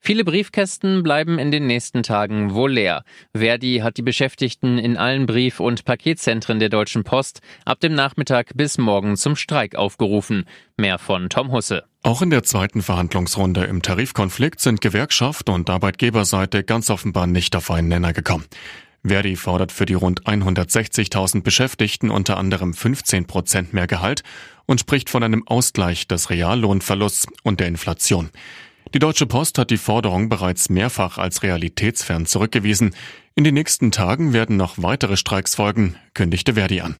Viele Briefkästen bleiben in den nächsten Tagen wohl leer. Verdi hat die Beschäftigten in allen Brief- und Paketzentren der Deutschen Post ab dem Nachmittag bis morgen zum Streik aufgerufen. Mehr von Tom Husse. Auch in der zweiten Verhandlungsrunde im Tarifkonflikt sind Gewerkschaft und Arbeitgeberseite ganz offenbar nicht auf einen Nenner gekommen. Verdi fordert für die rund 160.000 Beschäftigten unter anderem 15 Prozent mehr Gehalt und spricht von einem Ausgleich des Reallohnverlusts und der Inflation. Die Deutsche Post hat die Forderung bereits mehrfach als realitätsfern zurückgewiesen. In den nächsten Tagen werden noch weitere Streiks folgen, kündigte Verdi an.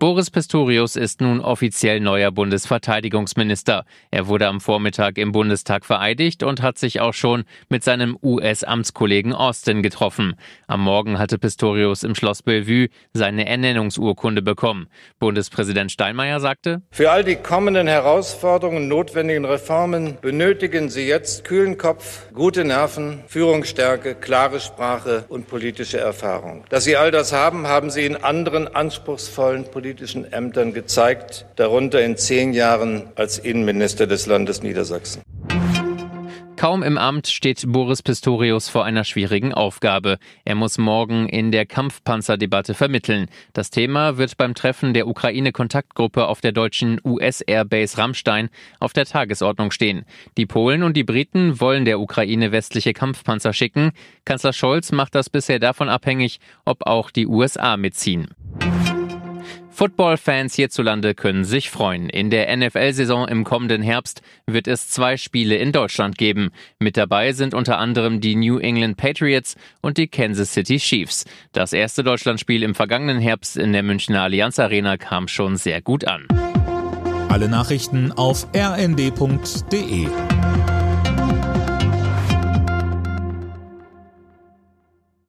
Boris Pistorius ist nun offiziell neuer Bundesverteidigungsminister. Er wurde am Vormittag im Bundestag vereidigt und hat sich auch schon mit seinem US-Amtskollegen Austin getroffen. Am Morgen hatte Pistorius im Schloss Bellevue seine Ernennungsurkunde bekommen. Bundespräsident Steinmeier sagte, Für all die kommenden Herausforderungen notwendigen Reformen benötigen Sie jetzt kühlen Kopf, gute Nerven, Führungsstärke, klare Sprache und politische Erfahrung. Dass Sie all das haben, haben Sie in anderen anspruchsvollen politischen politischen Ämtern gezeigt, darunter in zehn Jahren als Innenminister des Landes Niedersachsen. Kaum im Amt steht Boris Pistorius vor einer schwierigen Aufgabe. Er muss morgen in der Kampfpanzerdebatte vermitteln. Das Thema wird beim Treffen der Ukraine-Kontaktgruppe auf der deutschen US-Airbase Rammstein auf der Tagesordnung stehen. Die Polen und die Briten wollen der Ukraine westliche Kampfpanzer schicken. Kanzler Scholz macht das bisher davon abhängig, ob auch die USA mitziehen. Football-Fans hierzulande können sich freuen. In der NFL-Saison im kommenden Herbst wird es zwei Spiele in Deutschland geben. Mit dabei sind unter anderem die New England Patriots und die Kansas City Chiefs. Das erste Deutschlandspiel im vergangenen Herbst in der Münchner Allianz Arena kam schon sehr gut an. Alle Nachrichten auf rnd.de